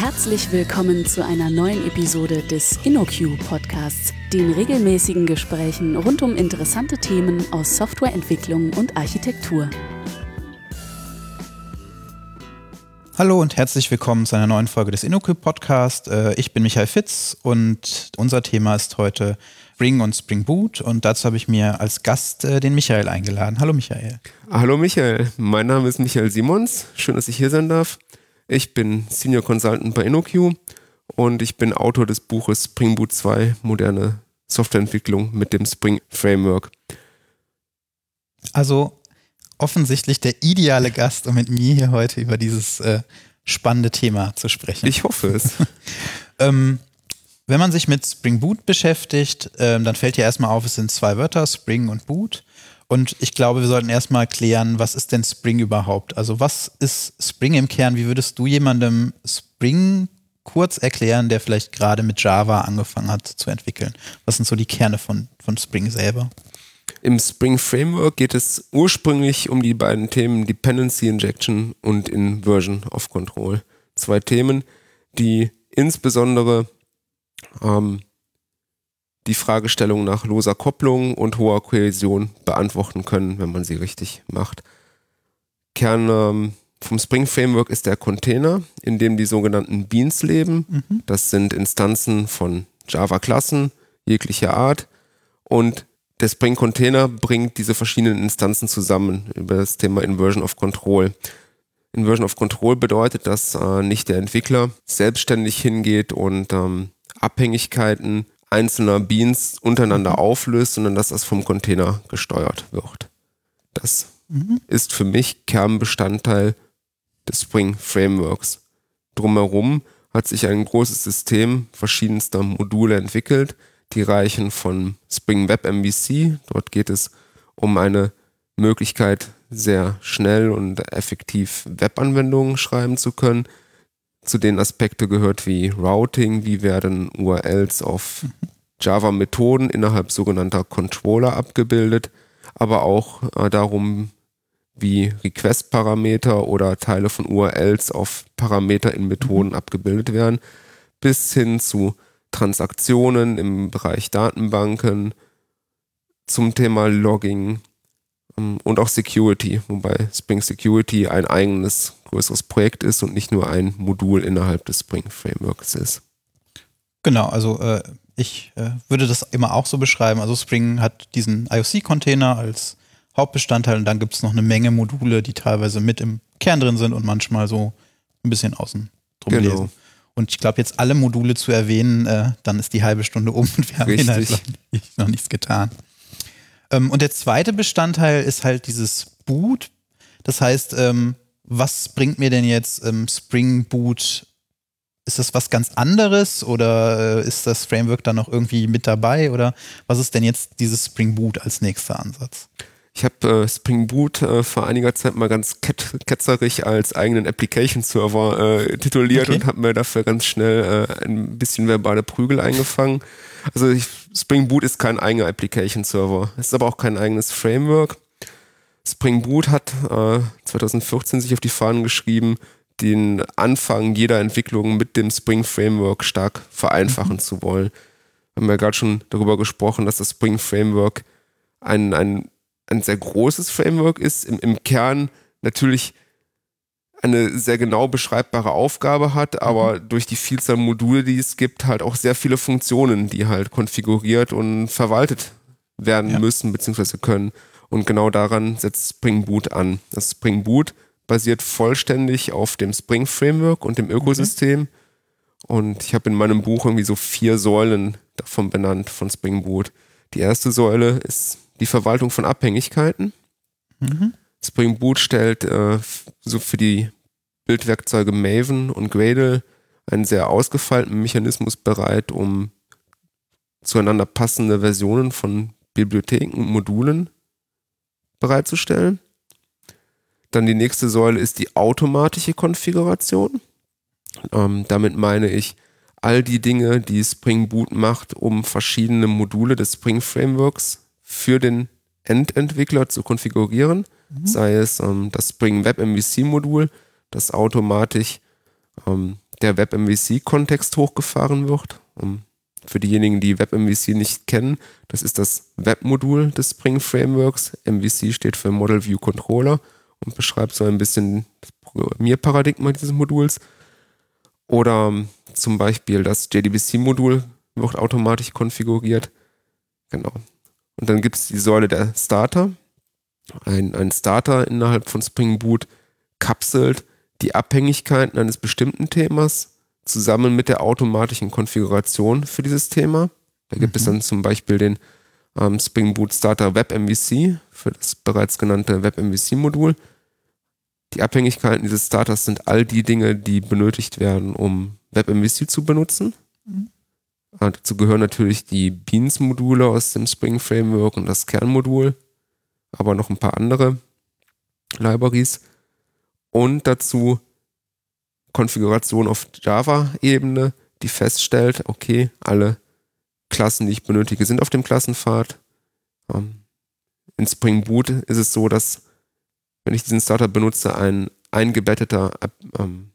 Herzlich willkommen zu einer neuen Episode des InnoQ Podcasts, den regelmäßigen Gesprächen rund um interessante Themen aus Softwareentwicklung und Architektur. Hallo und herzlich willkommen zu einer neuen Folge des InnoQ Podcasts. Äh, ich bin Michael Fitz und unser Thema ist heute Spring und Spring Boot und dazu habe ich mir als Gast äh, den Michael eingeladen. Hallo Michael. Hallo Michael, mein Name ist Michael Simons. Schön, dass ich hier sein darf. Ich bin Senior Consultant bei InnoQ und ich bin Autor des Buches Spring Boot 2, moderne Softwareentwicklung mit dem Spring Framework. Also offensichtlich der ideale Gast, um mit mir hier heute über dieses äh, spannende Thema zu sprechen. Ich hoffe es. ähm, wenn man sich mit Spring Boot beschäftigt, ähm, dann fällt ja erstmal auf, es sind zwei Wörter, Spring und Boot. Und ich glaube, wir sollten erstmal klären, was ist denn Spring überhaupt? Also was ist Spring im Kern? Wie würdest du jemandem Spring kurz erklären, der vielleicht gerade mit Java angefangen hat zu entwickeln? Was sind so die Kerne von, von Spring selber? Im Spring Framework geht es ursprünglich um die beiden Themen Dependency Injection und Inversion of Control. Zwei Themen, die insbesondere ähm, die Fragestellung nach loser Kopplung und hoher Kohäsion beantworten können, wenn man sie richtig macht. Kern ähm, vom Spring Framework ist der Container, in dem die sogenannten Beans leben. Mhm. Das sind Instanzen von Java-Klassen jeglicher Art. Und der Spring Container bringt diese verschiedenen Instanzen zusammen über das Thema Inversion of Control. Inversion of Control bedeutet, dass äh, nicht der Entwickler selbstständig hingeht und ähm, Abhängigkeiten einzelner Beans untereinander mhm. auflöst, sondern dass das vom Container gesteuert wird. Das mhm. ist für mich Kernbestandteil des Spring Frameworks. Drumherum hat sich ein großes System verschiedenster Module entwickelt, die reichen von Spring Web MVC, dort geht es um eine Möglichkeit, sehr schnell und effektiv Webanwendungen schreiben zu können, zu den Aspekten gehört wie Routing, wie werden URLs auf Java-Methoden innerhalb sogenannter Controller abgebildet, aber auch äh, darum, wie Request-Parameter oder Teile von URLs auf Parameter in Methoden mhm. abgebildet werden, bis hin zu Transaktionen im Bereich Datenbanken, zum Thema Logging und auch Security, wobei Spring Security ein eigenes größeres Projekt ist und nicht nur ein Modul innerhalb des Spring Frameworks ist. Genau, also äh, ich äh, würde das immer auch so beschreiben. Also Spring hat diesen IOC-Container als Hauptbestandteil und dann gibt es noch eine Menge Module, die teilweise mit im Kern drin sind und manchmal so ein bisschen außen drum genau. lesen. Und ich glaube, jetzt alle Module zu erwähnen, äh, dann ist die halbe Stunde um und wir haben Richtig. noch nichts getan. Ähm, und der zweite Bestandteil ist halt dieses Boot. Das heißt, ähm, was bringt mir denn jetzt ähm, Spring Boot? Ist das was ganz anderes oder äh, ist das Framework dann noch irgendwie mit dabei oder was ist denn jetzt dieses Spring Boot als nächster Ansatz? Ich habe äh, Spring Boot äh, vor einiger Zeit mal ganz ket ketzerig als eigenen Application Server äh, tituliert okay. und habe mir dafür ganz schnell äh, ein bisschen verbale Prügel eingefangen. Also ich, Spring Boot ist kein eigener Application Server. Es ist aber auch kein eigenes Framework. Spring Boot hat äh, 2014 sich auf die Fahnen geschrieben, den Anfang jeder Entwicklung mit dem Spring Framework stark vereinfachen mhm. zu wollen. Wir haben ja gerade schon darüber gesprochen, dass das Spring Framework ein, ein, ein sehr großes Framework ist, im, im Kern natürlich eine sehr genau beschreibbare Aufgabe hat, aber mhm. durch die Vielzahl Module, die es gibt, halt auch sehr viele Funktionen, die halt konfiguriert und verwaltet werden ja. müssen bzw. können. Und genau daran setzt Spring Boot an. Das Spring Boot basiert vollständig auf dem Spring Framework und dem Ökosystem. Mhm. Und ich habe in meinem Buch irgendwie so vier Säulen davon benannt von Spring Boot. Die erste Säule ist die Verwaltung von Abhängigkeiten. Mhm. Spring Boot stellt äh, so für die Bildwerkzeuge Maven und Gradle einen sehr ausgefeilten Mechanismus bereit, um zueinander passende Versionen von Bibliotheken und Modulen bereitzustellen. Dann die nächste Säule ist die automatische Konfiguration. Ähm, damit meine ich all die Dinge, die Spring Boot macht, um verschiedene Module des Spring Frameworks für den Endentwickler zu konfigurieren. Mhm. Sei es ähm, das Spring Web MVC Modul, das automatisch ähm, der WebMVC-Kontext hochgefahren wird. Um, für diejenigen, die WebMVC nicht kennen, das ist das Webmodul des Spring Frameworks. MVC steht für Model View Controller und beschreibt so ein bisschen das Programmierparadigma dieses Moduls. Oder zum Beispiel das JDBC-Modul wird automatisch konfiguriert. Genau. Und dann gibt es die Säule der Starter. Ein, ein Starter innerhalb von Spring Boot kapselt die Abhängigkeiten eines bestimmten Themas zusammen mit der automatischen Konfiguration für dieses Thema. Da gibt mhm. es dann zum Beispiel den ähm, Spring Boot Starter Web MVC für das bereits genannte Web MVC Modul. Die Abhängigkeiten dieses Starters sind all die Dinge, die benötigt werden, um Web MVC zu benutzen. Mhm. Dazu gehören natürlich die Beans-Module aus dem Spring Framework und das Kernmodul, aber noch ein paar andere Libraries. Und dazu Konfiguration auf Java-Ebene, die feststellt, okay, alle Klassen, die ich benötige, sind auf dem Klassenpfad. Ähm, in Spring Boot ist es so, dass, wenn ich diesen Starter benutze, ein eingebetteter ähm,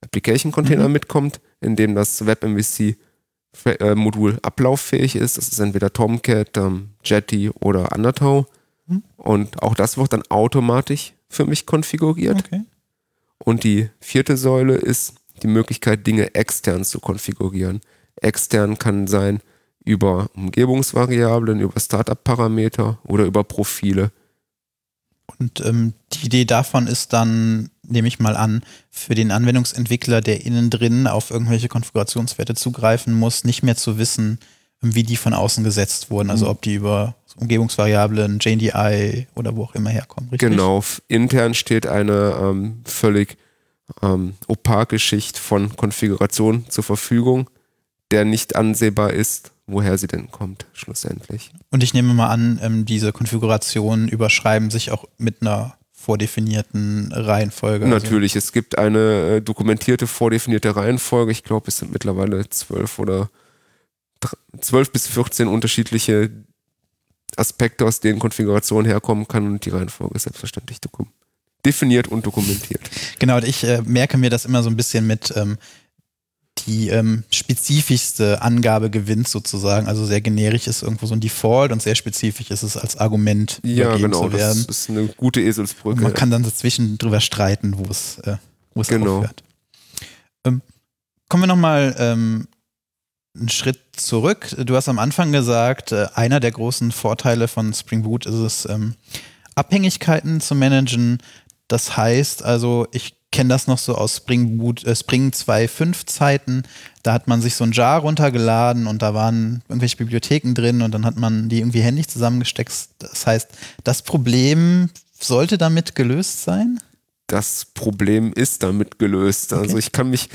Application-Container mhm. mitkommt, in dem das WebMVC-Modul ablauffähig ist. Das ist entweder Tomcat, ähm, Jetty oder Undertow. Mhm. Und auch das wird dann automatisch für mich konfiguriert. Okay. Und die vierte Säule ist die Möglichkeit, Dinge extern zu konfigurieren. Extern kann sein über Umgebungsvariablen, über Startup-Parameter oder über Profile. Und ähm, die Idee davon ist dann, nehme ich mal an, für den Anwendungsentwickler, der innen drin auf irgendwelche Konfigurationswerte zugreifen muss, nicht mehr zu wissen, wie die von außen gesetzt wurden. Also mhm. ob die über Umgebungsvariablen, JDI oder wo auch immer herkommen. Richtig? Genau, intern steht eine ähm, völlig ähm, opake Schicht von Konfiguration zur Verfügung, der nicht ansehbar ist, woher sie denn kommt, schlussendlich. Und ich nehme mal an, ähm, diese Konfigurationen überschreiben sich auch mit einer vordefinierten Reihenfolge. Also Natürlich, also. es gibt eine äh, dokumentierte, vordefinierte Reihenfolge. Ich glaube, es sind mittlerweile zwölf oder zwölf bis 14 unterschiedliche Aspekte, aus denen Konfiguration herkommen kann und die Reihenfolge ist selbstverständlich definiert und dokumentiert. Genau, ich äh, merke mir das immer so ein bisschen mit ähm, die ähm, spezifischste Angabe gewinnt sozusagen. Also sehr generisch ist irgendwo so ein Default und sehr spezifisch ist es als Argument ja, genau, zu werden. Das ist eine gute Eselsbrücke. Und man kann dann dazwischen drüber streiten, wo es, äh, wo es genau. aufhört. Ähm, kommen wir nochmal ähm, einen Schritt zurück. Du hast am Anfang gesagt, äh, einer der großen Vorteile von Spring Boot ist es, ähm, Abhängigkeiten zu managen. Das heißt also, ich kenne das noch so aus Spring Boot, äh, Spring 2.5 Zeiten. Da hat man sich so ein Jar runtergeladen und da waren irgendwelche Bibliotheken drin und dann hat man die irgendwie händisch zusammengesteckt. Das heißt, das Problem sollte damit gelöst sein? Das Problem ist damit gelöst. Also okay. Also ich kann mich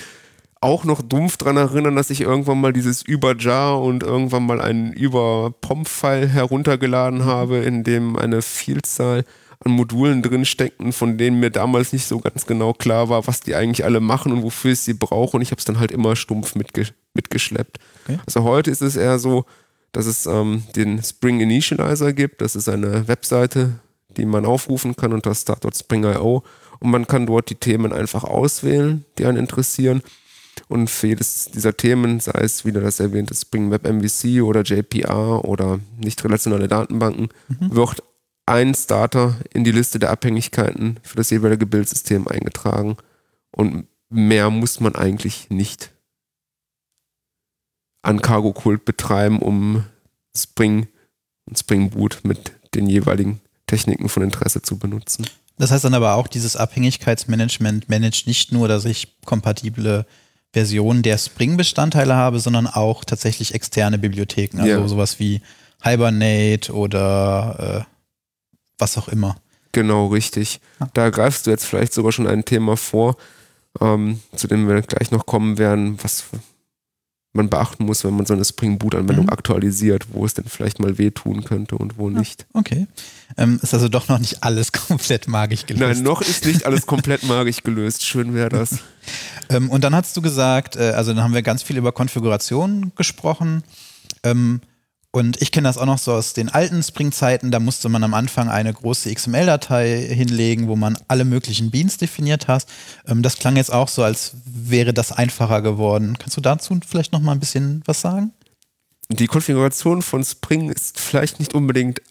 auch noch dumpf dran erinnern, dass ich irgendwann mal dieses Über-Jar und irgendwann mal einen Über-POM-File heruntergeladen habe, in dem eine Vielzahl an Modulen drin steckten, von denen mir damals nicht so ganz genau klar war, was die eigentlich alle machen und wofür ich sie brauche. Und ich habe es dann halt immer stumpf mitge mitgeschleppt. Okay. Also heute ist es eher so, dass es ähm, den Spring Initializer gibt. Das ist eine Webseite, die man aufrufen kann unter start.spring.io und man kann dort die Themen einfach auswählen, die einen interessieren. Und für jedes dieser Themen, sei es wieder das erwähnte Spring Web MVC oder JPR oder nicht relationale Datenbanken, mhm. wird ein Starter in die Liste der Abhängigkeiten für das jeweilige Bildsystem eingetragen. Und mehr muss man eigentlich nicht an Cargo Kult betreiben, um Spring und Spring Boot mit den jeweiligen Techniken von Interesse zu benutzen. Das heißt dann aber auch, dieses Abhängigkeitsmanagement managt nicht nur, dass ich kompatible Version der Spring-Bestandteile habe, sondern auch tatsächlich externe Bibliotheken, also ja. sowas wie Hibernate oder äh, was auch immer. Genau, richtig. Da greifst du jetzt vielleicht sogar schon ein Thema vor, ähm, zu dem wir gleich noch kommen werden, was man beachten muss, wenn man so eine Spring Boot-Anwendung mhm. aktualisiert, wo es denn vielleicht mal wehtun könnte und wo nicht. Okay. Ähm, ist also doch noch nicht alles komplett magisch gelöst. Nein, noch ist nicht alles komplett magisch gelöst. Schön wäre das. ähm, und dann hast du gesagt, äh, also dann haben wir ganz viel über Konfiguration gesprochen. Ähm, Und ich kenne das auch noch so aus den alten Spring-Zeiten. Da musste man am Anfang eine große XML-Datei hinlegen, wo man alle möglichen Beans definiert hat. Ähm, das klang jetzt auch so, als wäre das einfacher geworden. Kannst du dazu vielleicht noch mal ein bisschen was sagen? Die Konfiguration von Spring ist vielleicht nicht unbedingt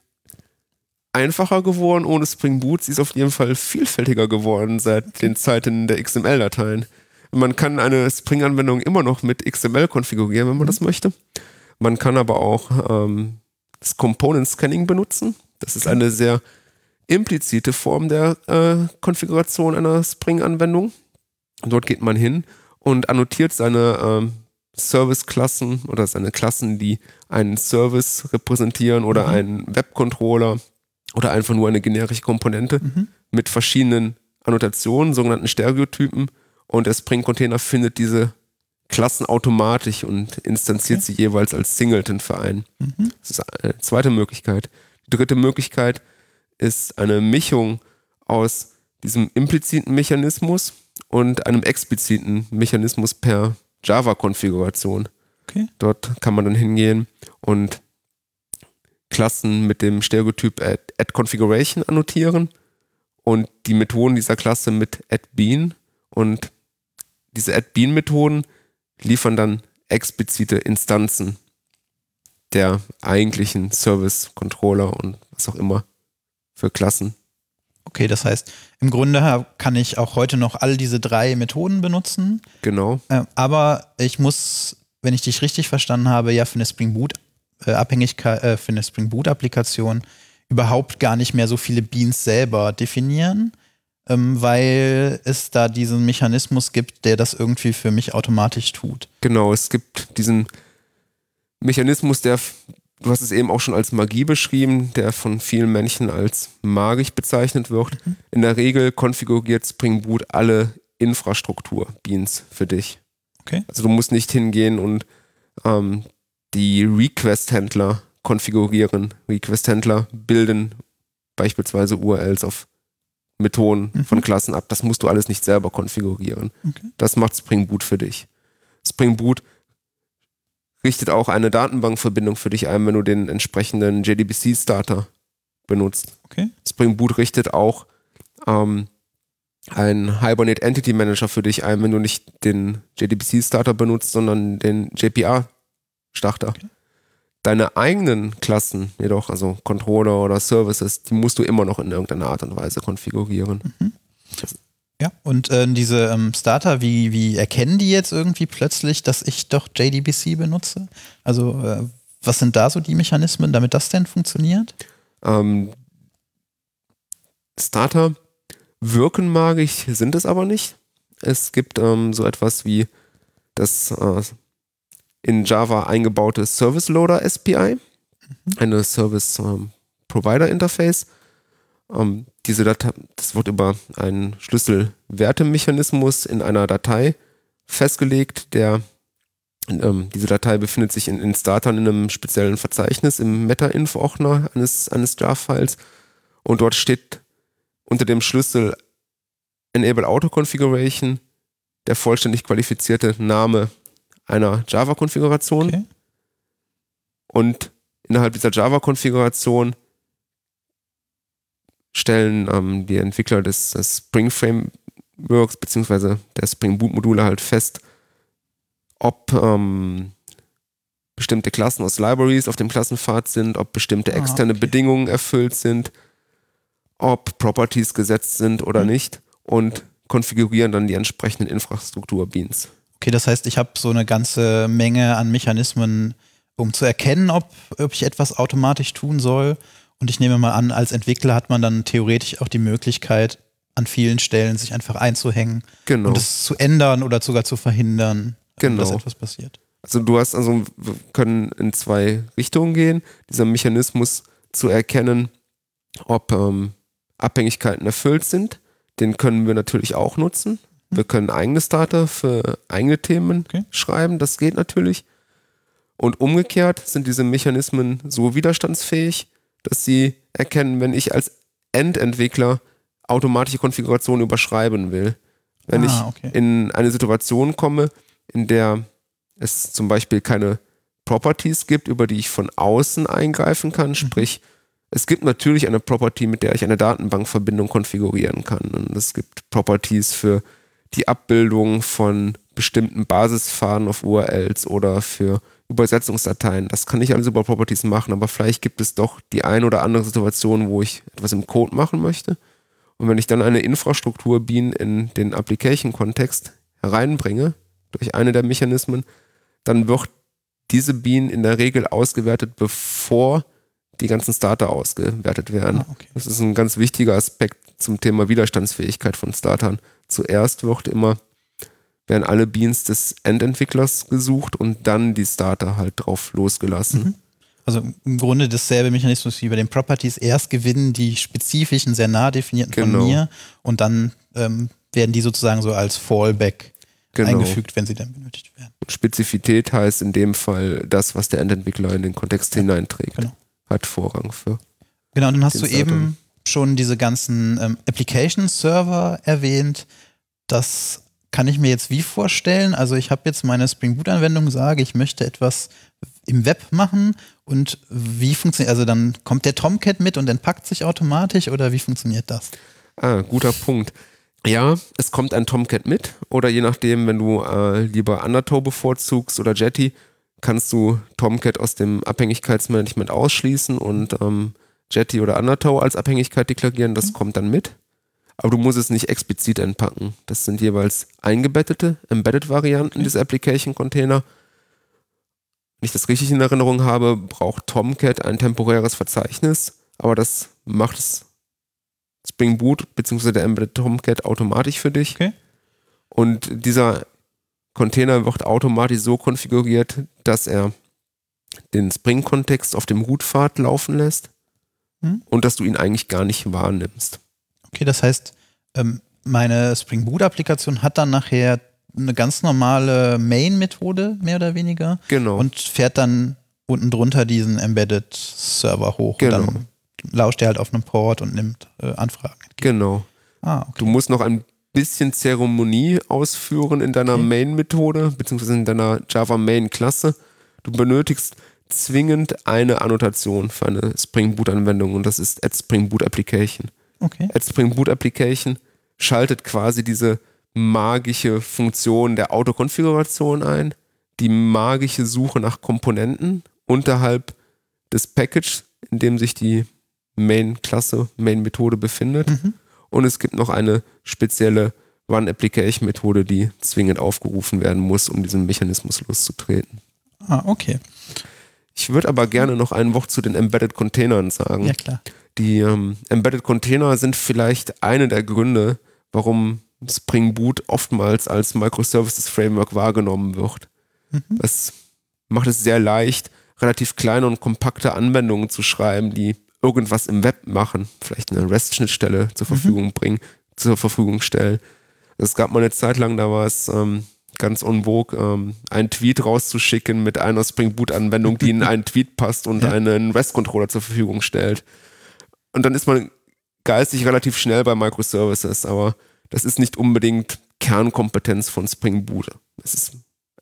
einfacher geworden ohne Spring Boot. Sie ist auf jeden Fall vielfältiger geworden seit den Zeiten der XML-Dateien. Man kann eine Spring-Anwendung immer noch mit XML konfigurieren, wenn man das möchte. Man kann aber auch ähm, das Component Scanning benutzen. Das ist eine sehr implizite Form der äh, Konfiguration einer Spring-Anwendung. Dort geht man hin und annotiert seine ähm, Service-Klassen oder seine Klassen, die einen Service repräsentieren oder mhm. einen Webcontroller oder einfach nur eine generische Komponente mhm. mit verschiedenen Annotationen, sogenannten Stereotypen. Und der Spring-Container findet diese Klassen automatisch und instanziert okay. sie jeweils als Singleton für einen. Mhm. Das ist eine zweite Möglichkeit. Die dritte Möglichkeit ist eine Mischung aus diesem impliziten Mechanismus und einem expliziten Mechanismus per Java-Konfiguration. Okay. Dort kann man dann hingehen und Klassen mit dem Stereotyp add, add configuration annotieren und die Methoden dieser Klasse mit add-bean und diese add-bean-Methoden liefern dann explizite Instanzen der eigentlichen Service-Controller und was auch immer für Klassen. Okay, das heißt, im Grunde kann ich auch heute noch all diese drei Methoden benutzen. Genau. Äh, aber ich muss, wenn ich dich richtig verstanden habe, ja für eine Spring Boot äh, Abhängigkeit, äh, für eine Spring Boot Applikation überhaupt gar nicht mehr so viele Beans selber definieren, ähm, weil es da diesen Mechanismus gibt, der das irgendwie für mich automatisch tut. Genau, es gibt diesen Mechanismus, der, du hast es eben auch schon als Magie beschrieben, der von vielen Menschen als magisch bezeichnet wird. Mhm. In der Regel konfiguriert Spring Boot alle Infrastruktur-Beans für dich. Okay. Also du musst nicht hingehen und ähm, die Request-Händler konfigurieren. Request-Händler bilden beispielsweise URLs auf Methoden mhm. von Klassen ab. Das musst du alles nicht selber konfigurieren. Okay. Das macht Spring Boot für dich. Spring Boot richtet auch eine Datenbankverbindung für dich ein, wenn du den entsprechenden JDBC-Starter benutzt. Okay. Spring Boot richtet auch ähm, einen Hibernate Entity Manager für dich ein, wenn du nicht den JDBC-Starter benutzt, sondern den JPA-Starter. Okay. Deine eigenen Klassen jedoch, also Controller oder Services, die musst du immer noch in irgendeiner Art und Weise konfigurieren. Mhm. Ja, und äh, diese ähm, Starter, wie, wie erkennen die jetzt irgendwie plötzlich, dass ich doch JDBC benutze? Also, äh, was sind da so die Mechanismen, damit das denn funktioniert? Ähm, Starter wirken magisch, sind es aber nicht. Es gibt ähm, so etwas wie das äh, in Java eingebaute Service Loader SPI, mhm. eine Service ähm, Provider Interface. Ähm, diese Datei, das wird über einen Schlüsselwertemechanismus in einer Datei festgelegt, der ähm, diese Datei befindet sich in, in Startern in einem speziellen Verzeichnis im Meta-Info-Ordner eines, eines Jar-Files und dort steht unter dem Schlüssel Enable Auto Configuration der vollständig qualifizierte Name einer Java-Konfiguration. Okay. Und innerhalb dieser Java-Konfiguration stellen ähm, die Entwickler des, des, Spring Frameworks bzw. der Spring Boot Module halt fest, ob ähm, bestimmte Klassen aus Libraries auf dem Klassenpfad sind, ob bestimmte ah, externe okay. Bedingungen erfüllt sind, ob Properties gesetzt sind oder mhm. nicht und konfigurieren dann die entsprechenden Infrastruktur-Beans. Okay, das heißt, ich habe so eine ganze Menge an Mechanismen, um zu erkennen, ob, ob ich etwas automatisch tun soll. Und ich nehme mal an, als Entwickler hat man dann theoretisch auch die Möglichkeit, an vielen Stellen sich einfach einzuhängen genau. und es zu ändern oder sogar zu verhindern, genau. dass etwas passiert. Also du hast also, wir können in zwei Richtungen gehen. Dieser Mechanismus zu erkennen, ob ähm, Abhängigkeiten erfüllt sind, den können wir natürlich auch nutzen. Wir können eigene Starter für eigene Themen okay. schreiben, das geht natürlich. Und umgekehrt sind diese Mechanismen so widerstandsfähig, dass sie erkennen, wenn ich als Endentwickler automatische Konfiguration überschreiben will. Wenn ah, ich okay. in eine Situation komme, in der es zum Beispiel keine Properties gibt, über die ich von außen eingreifen kann. Sprich, es gibt natürlich eine Property, mit der ich eine Datenbankverbindung konfigurieren kann. Und es gibt Properties für die Abbildung von bestimmten Basisfaden auf URLs oder für Übersetzungsdateien. Das kann ich alles über Properties machen, aber vielleicht gibt es doch die ein oder andere Situation, wo ich etwas im Code machen möchte. Und wenn ich dann eine Infrastruktur Bean in den Application-Kontext hereinbringe, durch eine der Mechanismen, dann wird diese Bean in der Regel ausgewertet, bevor die ganzen Starter ausgewertet werden. Ah, okay. Das ist ein ganz wichtiger Aspekt zum Thema Widerstandsfähigkeit von Startern. Zuerst wird immer, werden alle Beans des Endentwicklers gesucht und dann die Starter halt drauf losgelassen. Mhm. Also im Grunde dasselbe Mechanismus wie bei den Properties. Erst gewinnen die spezifischen, sehr nah definierten genau. von mir und dann ähm, werden die sozusagen so als Fallback genau. eingefügt, wenn sie dann benötigt werden. Spezifität heißt in dem Fall das, was der Endentwickler in den Kontext ja, hineinträgt. Genau. Hat Vorrang für. Genau, dann hast du eben schon diese ganzen ähm, Application-Server erwähnt. Das kann ich mir jetzt wie vorstellen? Also ich habe jetzt meine Spring Boot-Anwendung, sage, ich möchte etwas im Web machen und wie funktioniert, also dann kommt der Tomcat mit und entpackt sich automatisch oder wie funktioniert das? Ah, guter Punkt. Ja, es kommt ein Tomcat mit oder je nachdem, wenn du äh, lieber Undertow bevorzugst oder Jetty, kannst du Tomcat aus dem Abhängigkeitsmanagement ausschließen und ähm, Jetty oder Undertow als Abhängigkeit deklarieren. Das mhm. kommt dann mit. Aber du musst es nicht explizit entpacken. Das sind jeweils eingebettete, Embedded-Varianten okay. des Application-Container. Wenn ich das richtig in Erinnerung habe, braucht Tomcat ein temporäres Verzeichnis, aber das macht es Spring Boot bzw. der Embedded Tomcat automatisch für dich. Okay. Und dieser Container wird automatisch so konfiguriert, dass er den Spring-Kontext auf dem Root-Pfad laufen lässt hm? und dass du ihn eigentlich gar nicht wahrnimmst. Okay, das heißt, ähm, meine Spring Boot-Applikation hat dann nachher eine ganz normale Main-Methode, mehr oder weniger. Genau. Und fährt dann unten drunter diesen Embedded-Server hoch. Genau. Und dann lauscht er halt auf einem Port und nimmt äh, Anfragen. Genau. Ah, okay. Du musst noch ein bisschen Zeremonie ausführen in deiner okay. Main-Methode, beziehungsweise in deiner Java Main-Klasse. Du benötigst zwingend eine Annotation für eine Spring Boot-Anwendung und das ist Add Spring Boot Application. Okay. Add Spring Boot Application schaltet quasi diese magische Funktion der Autokonfiguration ein, die magische Suche nach Komponenten unterhalb des Package, in dem sich die Main-Klasse, Main-Methode befindet. Mhm. Und es gibt noch eine spezielle One-Application-Methode, die zwingend aufgerufen werden muss, um diesen Mechanismus loszutreten. Ah, okay. Ich würde aber gerne noch ein Wort zu den Embedded Containern sagen. Ja, klar. Die ähm, Embedded Container sind vielleicht eine der Gründe, warum Spring Boot oftmals als Microservices Framework wahrgenommen wird. Mhm. Das macht es sehr leicht, relativ kleine und kompakte Anwendungen zu schreiben, die irgendwas im Web machen, vielleicht eine REST-Schnittstelle zur mhm. Verfügung mhm. bringen, zur Verfügung stellen. Es gab mal eine Zeit lang, da war es ähm, ganz en vogue, ähm, einen Tweet rauszuschicken mit einer Spring Boot-Anwendung, die in einen Tweet passt und ja. einen REST-Controller zur Verfügung stellt. Und dann ist man geistig relativ schnell bei Microservices, aber das ist nicht unbedingt Kernkompetenz von Spring Boot. Es ist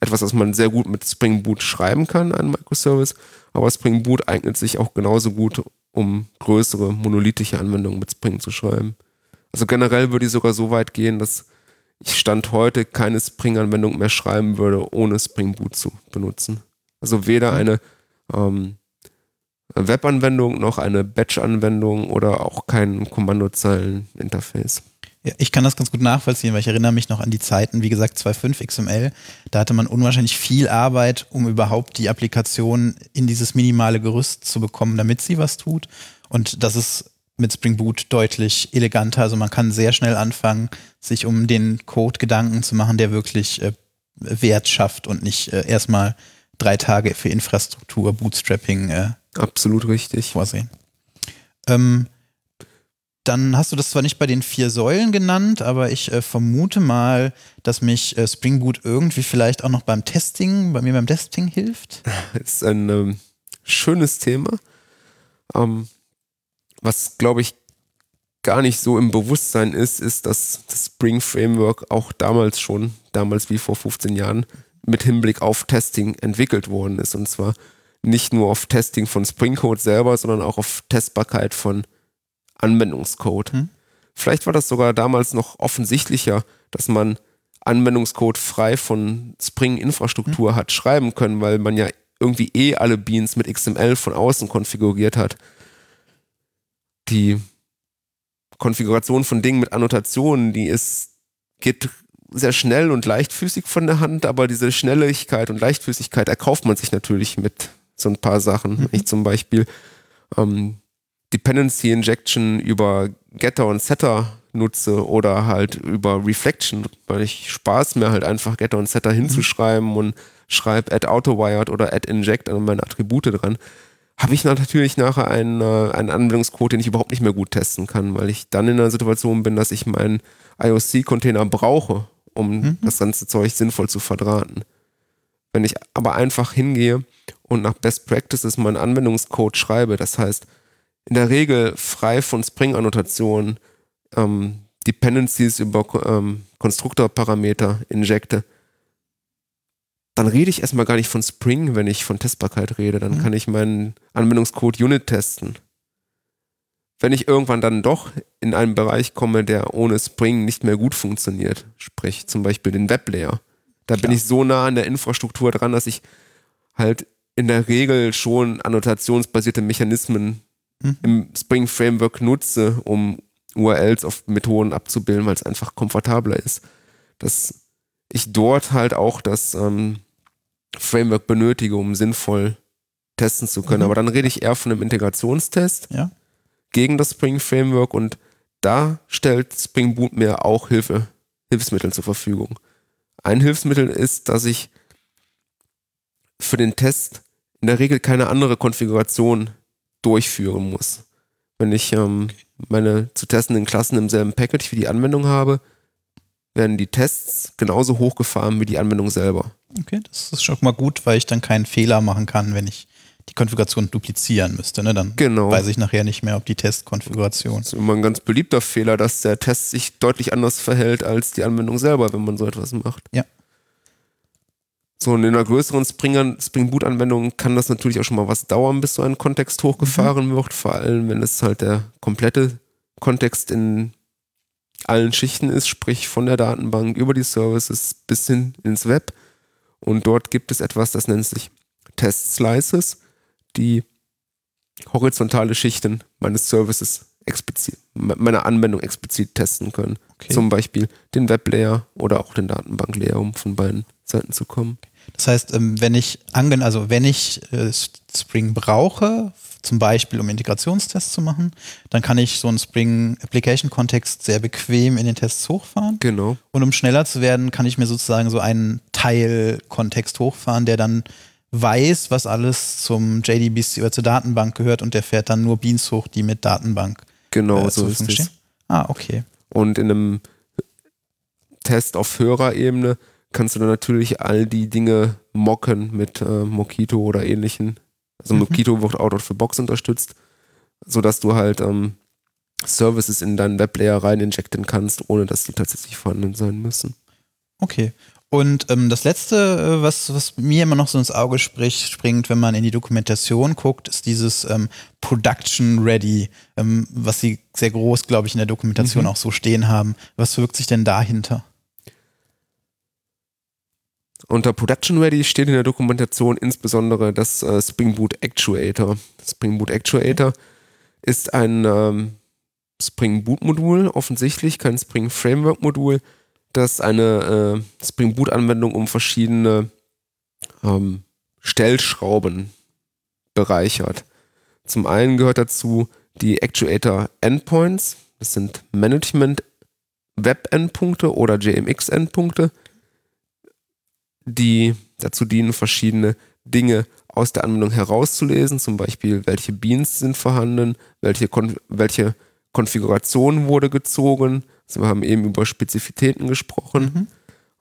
etwas, was man sehr gut mit Spring Boot schreiben kann, ein Microservice, aber Spring Boot eignet sich auch genauso gut, um größere monolithische Anwendungen mit Spring zu schreiben. Also generell würde ich sogar so weit gehen, dass ich Stand heute keine Spring-Anwendung mehr schreiben würde, ohne Spring Boot zu benutzen. Also weder eine ähm, Web-Anwendung noch eine Batch-Anwendung oder auch kein Kommandozeilen-Interface. Ja, ich kann das ganz gut nachvollziehen, weil ich erinnere mich noch an die Zeiten, wie gesagt, 2.5 XML. Da hatte man unwahrscheinlich viel Arbeit, um überhaupt die Applikation in dieses minimale Gerüst zu bekommen, damit sie was tut. Und das ist mit Spring Boot deutlich eleganter. Also man kann sehr schnell anfangen, sich um den Code Gedanken zu machen, der wirklich äh, Wert schafft und nicht äh, erstmal drei Tage für Infrastruktur, Bootstrapping äh, Absolut richtig. vorsehen. Ähm, dann hast du das zwar nicht bei den vier Säulen genannt, aber ich äh, vermute mal, dass mich äh, Spring Boot irgendwie vielleicht auch noch beim Testing, bei mir beim Testing hilft. Das ist ein ähm, schönes Thema, ähm, was glaube ich gar nicht so im Bewusstsein ist, ist, dass das Spring Framework auch damals schon, damals wie vor 15 Jahren, mit Hinblick auf Testing entwickelt worden ist. Und zwar nicht nur auf Testing von Spring Code selber, sondern auch auf Testbarkeit von Anwendungscode. Hm. Vielleicht war das sogar damals noch offensichtlicher, dass man Anwendungscode frei von Spring-Infrastruktur hm. hat schreiben können, weil man ja irgendwie eh alle Beans mit XML von außen konfiguriert hat. Die Konfiguration von Dingen mit Annotationen, die ist, geht sehr schnell und leichtfüßig von der Hand, aber diese Schnelligkeit und Leichtfüßigkeit erkauft man sich natürlich mit so ein paar Sachen. Mhm. Ich zum Beispiel ähm, Dependency Injection über Getter und Setter nutze oder halt über Reflection, weil ich Spaß mir halt einfach Getter und Setter hinzuschreiben mhm. und schreibe add autowired oder add inject an meine Attribute dran, habe ich natürlich nachher einen, äh, einen Anwendungscode, den ich überhaupt nicht mehr gut testen kann, weil ich dann in einer Situation bin, dass ich meinen IOC-Container brauche, um mhm. das ganze Zeug sinnvoll zu verdrahten. Wenn ich aber einfach hingehe und nach Best Practices meinen Anwendungscode schreibe, das heißt, in der Regel frei von Spring-Annotationen, ähm, Dependencies über ähm, Konstruktorparameter injekte, dann rede ich erstmal gar nicht von Spring, wenn ich von Testbarkeit rede. Dann mhm. kann ich meinen Anwendungscode Unit testen. Wenn ich irgendwann dann doch in einen Bereich komme, der ohne Spring nicht mehr gut funktioniert, sprich zum Beispiel den Weblayer, da bin ich so nah an der Infrastruktur dran, dass ich halt in der Regel schon annotationsbasierte Mechanismen mhm. im Spring Framework nutze, um URLs auf Methoden abzubilden, weil es einfach komfortabler ist. Dass ich dort halt auch das ähm, Framework benötige, um sinnvoll testen zu können. Mhm. Aber dann rede ich eher von einem Integrationstest ja. gegen das Spring Framework und da stellt Spring Boot mir auch Hilfe, Hilfsmittel zur Verfügung. Ein Hilfsmittel ist, dass ich für den Test in der Regel keine andere Konfiguration durchführen muss. Wenn ich ähm, meine zu testenden Klassen im selben Package wie die Anwendung habe, werden die Tests genauso hochgefahren wie die Anwendung selber. Okay, das ist schon mal gut, weil ich dann keinen Fehler machen kann, wenn ich die Konfiguration duplizieren müsste. Ne? Dann genau. weiß ich nachher nicht mehr, ob die Testkonfiguration. Das ist immer ein ganz beliebter Fehler, dass der Test sich deutlich anders verhält als die Anwendung selber, wenn man so etwas macht. Ja. So, und in einer größeren Spring, Spring Boot-Anwendung kann das natürlich auch schon mal was dauern, bis so ein Kontext hochgefahren mhm. wird, vor allem wenn es halt der komplette Kontext in allen Schichten ist, sprich von der Datenbank über die Services bis hin ins Web. Und dort gibt es etwas, das nennt sich Test Slices, die horizontale Schichten meines Services explizit, meiner Anwendung explizit testen können. Okay. Zum Beispiel den Weblayer oder auch den Datenbanklayer, um von beiden Seiten zu kommen. Das heißt, ähm, wenn ich angen also wenn ich äh, Spring brauche, zum Beispiel um Integrationstests zu machen, dann kann ich so einen Spring Application Kontext sehr bequem in den Tests hochfahren. Genau. Und um schneller zu werden, kann ich mir sozusagen so einen Teil-Kontext hochfahren, der dann weiß, was alles zum JDBC oder zur Datenbank gehört und der fährt dann nur Beans hoch, die mit Datenbank genau äh, so ist es. Ah, okay. Und in einem Test auf höherer Ebene kannst du dann natürlich all die Dinge mocken mit äh, Mockito oder ähnlichen. Also mhm. Mockito wird out of the box unterstützt, sodass du halt ähm, Services in deinen Weblayer rein injecten kannst, ohne dass die tatsächlich vorhanden sein müssen. Okay. Und ähm, das letzte, äh, was, was mir immer noch so ins Auge spricht, springt, wenn man in die Dokumentation guckt, ist dieses ähm, Production Ready, ähm, was sie sehr groß, glaube ich, in der Dokumentation mhm. auch so stehen haben. Was wirkt sich denn dahinter? Unter Production Ready steht in der Dokumentation insbesondere das äh, Spring Boot Actuator. Spring Boot Actuator ist ein ähm, Spring Boot Modul, offensichtlich kein Spring Framework Modul, das eine äh, Spring Boot Anwendung um verschiedene ähm, Stellschrauben bereichert. Zum einen gehört dazu die Actuator Endpoints, das sind Management Web Endpunkte oder JMX Endpunkte die dazu dienen, verschiedene Dinge aus der Anwendung herauszulesen, zum Beispiel welche Beans sind vorhanden, welche, Kon welche Konfiguration wurde gezogen. Also wir haben eben über Spezifitäten gesprochen.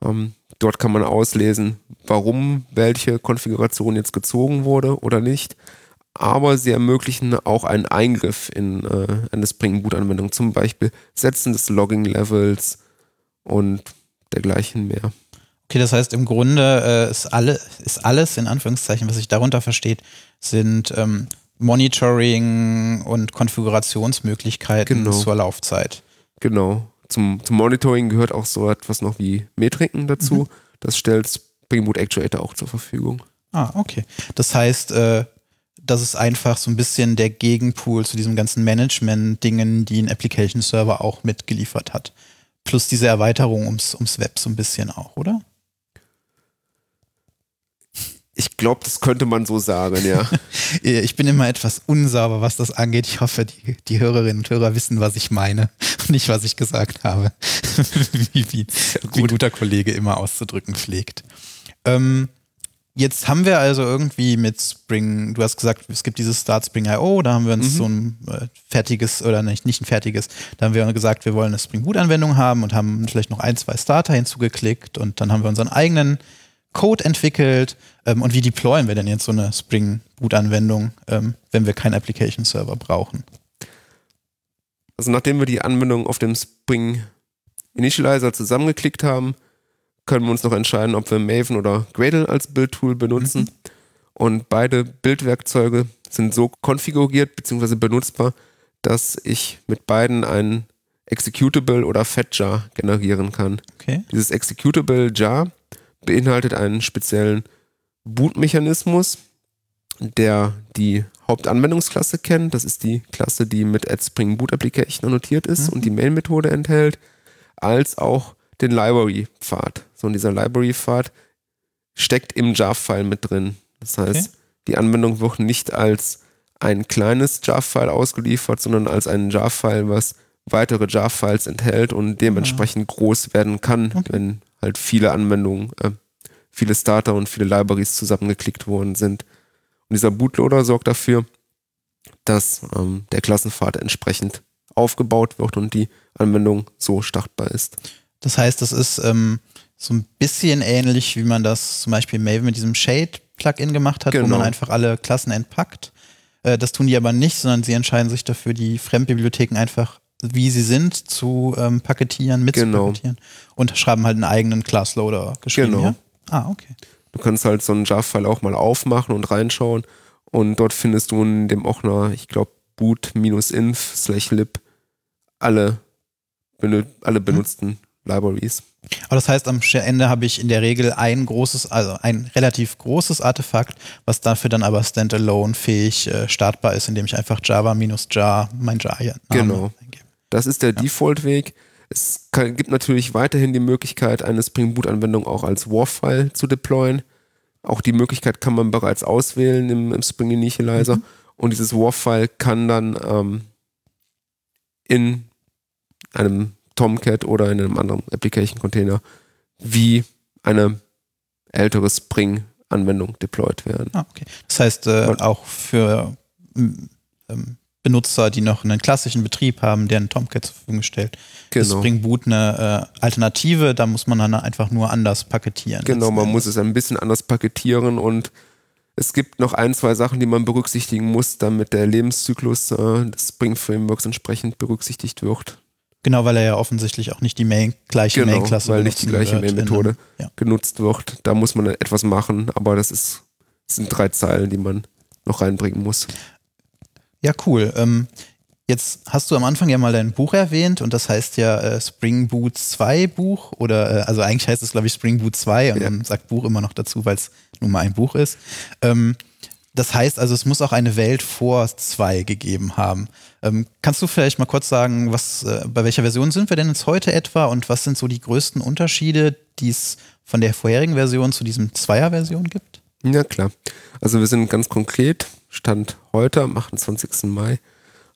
Mhm. Ähm, dort kann man auslesen, warum welche Konfiguration jetzt gezogen wurde oder nicht. Aber sie ermöglichen auch einen Eingriff in äh, eine Spring Boot-Anwendung, zum Beispiel Setzen des Logging-Levels und dergleichen mehr. Okay, das heißt im Grunde äh, ist, alle, ist alles, in Anführungszeichen, was sich darunter versteht, sind ähm, Monitoring und Konfigurationsmöglichkeiten Genau. zur Laufzeit. Genau. Zum, zum Monitoring gehört auch so etwas noch wie Metriken dazu. Das stellt Spring Boot Actuator auch zur Verfügung. Ah, okay. Das heißt, äh, das ist einfach so ein bisschen der Gegenpool zu diesem ganzen Management-Dingen, die ein Application-Server auch mitgeliefert hat. Plus diese Erweiterung ums, ums Web so ein bisschen auch, oder? Ich glaube, das könnte man so sagen, ja. Ich bin immer etwas unsauber, was das angeht. Ich hoffe, die, die Hörerinnen und Hörer wissen, was ich meine und nicht, was ich gesagt habe. wie, wie, wie ein guter Kollege immer auszudrücken pflegt. Ähm, jetzt haben wir also irgendwie mit Spring, du hast gesagt, es gibt dieses Start Spring IO, da haben wir uns so ein äh, fertiges, oder nicht, nicht ein fertiges, da haben wir gesagt, wir wollen eine Spring Boot Anwendung haben und haben vielleicht noch ein, zwei Starter hinzugeklickt und dann haben wir unseren eigenen Code entwickelt. Ähm, und wie deployen wir denn jetzt so eine Spring Boot Anwendung, ähm, wenn wir keinen Application Server brauchen? Also nachdem wir die Anwendung auf dem Spring Initializer zusammengeklickt haben, können wir uns noch entscheiden, ob wir Maven oder Gradle als Bildtool benutzen. Und beide Bildwerkzeuge sind so konfiguriert bzw. benutzbar, dass ich mit beiden einen Executable oder Fetch-Jar generieren kann. Okay. Dieses Executable Jar beinhaltet einen speziellen Boot-Mechanismus, der die Hauptanwendungsklasse kennt. Das ist die Klasse, die mit at Spring Boot Application annotiert ist und die Main-Methode enthält, als auch den Library-Pfad. So, und dieser Library-Pfad steckt im Jar-File mit drin. Das heißt, Okay. die Anwendung wird nicht als ein kleines Jar-File ausgeliefert, sondern als ein Jar-File, was weitere Jar-Files enthält und dementsprechend groß werden kann, wenn halt viele Anwendungen, äh, viele Starter und viele Libraries zusammengeklickt worden sind. Und dieser Bootloader sorgt dafür, dass ähm, der Klassenpfad entsprechend aufgebaut wird und die Anwendung so startbar ist. Das heißt, das ist ähm, so ein bisschen ähnlich, wie man das zum Beispiel Maven mit diesem Shade-Plugin gemacht hat, wo Genau. man einfach alle Klassen entpackt. Äh, das tun die aber nicht, sondern sie entscheiden sich dafür, die Fremdbibliotheken einfach, wie sie sind, zu ähm, paketieren, Genau. mitzupaketieren und schreiben halt einen eigenen Classloader geschrieben. Genau. Ja? Ah, okay. Du kannst halt so einen Jar-File auch mal aufmachen und reinschauen und dort findest du in dem Ordner, ich glaube, boot-inf slash lib alle, alle benutzten Libraries. Aber das heißt, am Ende habe ich in der Regel ein großes, also ein relativ großes Artefakt, was dafür dann aber standalone fähig äh, startbar ist, indem ich einfach Java minus jar mein Jar Genau. eingebe. Das ist der Default-Weg. Es kann, gibt natürlich weiterhin die Möglichkeit, eine Spring Boot-Anwendung auch als WAR-File zu deployen. Auch die Möglichkeit kann man bereits auswählen im, im Spring Initializer. Und dieses WAR-File kann dann ähm, in einem Tomcat oder in einem anderen Application-Container wie eine ältere Spring-Anwendung deployed werden. Ah, okay. Das heißt, äh, auch für ähm, ähm, Benutzer, die noch einen klassischen Betrieb haben, der einen Tomcat zur Verfügung stellt, ist Genau. Spring Boot eine äh, Alternative. Da muss man dann einfach nur anders paketieren. Genau, man muss es ein bisschen anders paketieren und es gibt noch ein, zwei Sachen, die man berücksichtigen muss, damit der Lebenszyklus äh, des Spring Frameworks entsprechend berücksichtigt wird. Genau, weil er ja offensichtlich auch nicht die Main, gleiche Genau, Main-Klasse weil nicht die gleiche Main-Methode einem- Ja. genutzt wird. Da muss man etwas machen, aber das ist das sind drei Zeilen, die man noch reinbringen muss. Ja, cool. Ähm, jetzt hast du am Anfang ja mal dein Buch erwähnt und das heißt ja äh, Spring Boot 2 Buch oder äh, also eigentlich heißt es glaube ich Spring Boot 2 und Ja. man sagt Buch immer noch dazu, weil es nun mal ein Buch ist. Ähm, das heißt also, es muss auch eine Welt vor 2 gegeben haben. Ähm, kannst du vielleicht mal kurz sagen, was, äh, bei welcher Version sind wir denn jetzt heute etwa und was sind so die größten Unterschiede, die es von der vorherigen Version zu diesem Zweier-Version gibt? Ja, klar. Also wir sind ganz konkret, Stand heute am 28. Mai,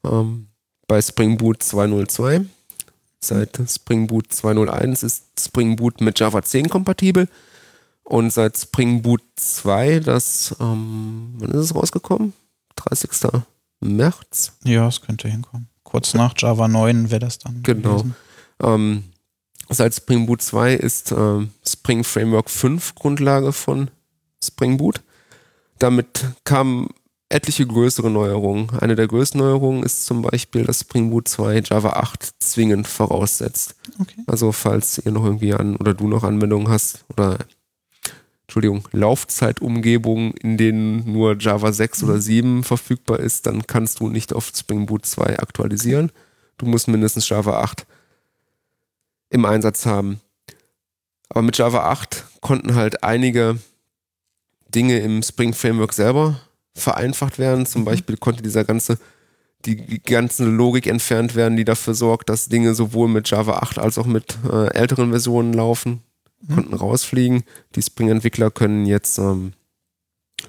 ähm, bei Spring Boot 202. Seit Spring Boot 201 ist Spring Boot mit Java 10 kompatibel. Und seit Spring Boot 2, das, ähm, wann ist es rausgekommen? 30. März. Ja, es könnte hinkommen. Kurz nach Java 9 wäre das dann. Genau. Ähm, seit Spring Boot 2 ist ähm, Spring Framework 5 Grundlage von Spring Boot. Damit kamen etliche größere Neuerungen. Eine der größten Neuerungen ist zum Beispiel, dass Spring Boot 2 Java 8 zwingend voraussetzt. Okay. Also falls ihr noch irgendwie an oder du noch Anwendungen hast oder Entschuldigung, Laufzeitumgebungen, in denen nur Java 6 oder 7 verfügbar ist, dann kannst du nicht auf Spring Boot 2 aktualisieren. Du musst mindestens Java 8 im Einsatz haben. Aber mit Java 8 konnten halt einige Dinge im Spring Framework selber vereinfacht werden. Zum Beispiel konnte dieser ganze, die ganze Logik entfernt werden, die dafür sorgt, dass Dinge sowohl mit Java 8 als auch mit äh, älteren Versionen laufen konnten rausfliegen. Die Spring-Entwickler können jetzt ähm,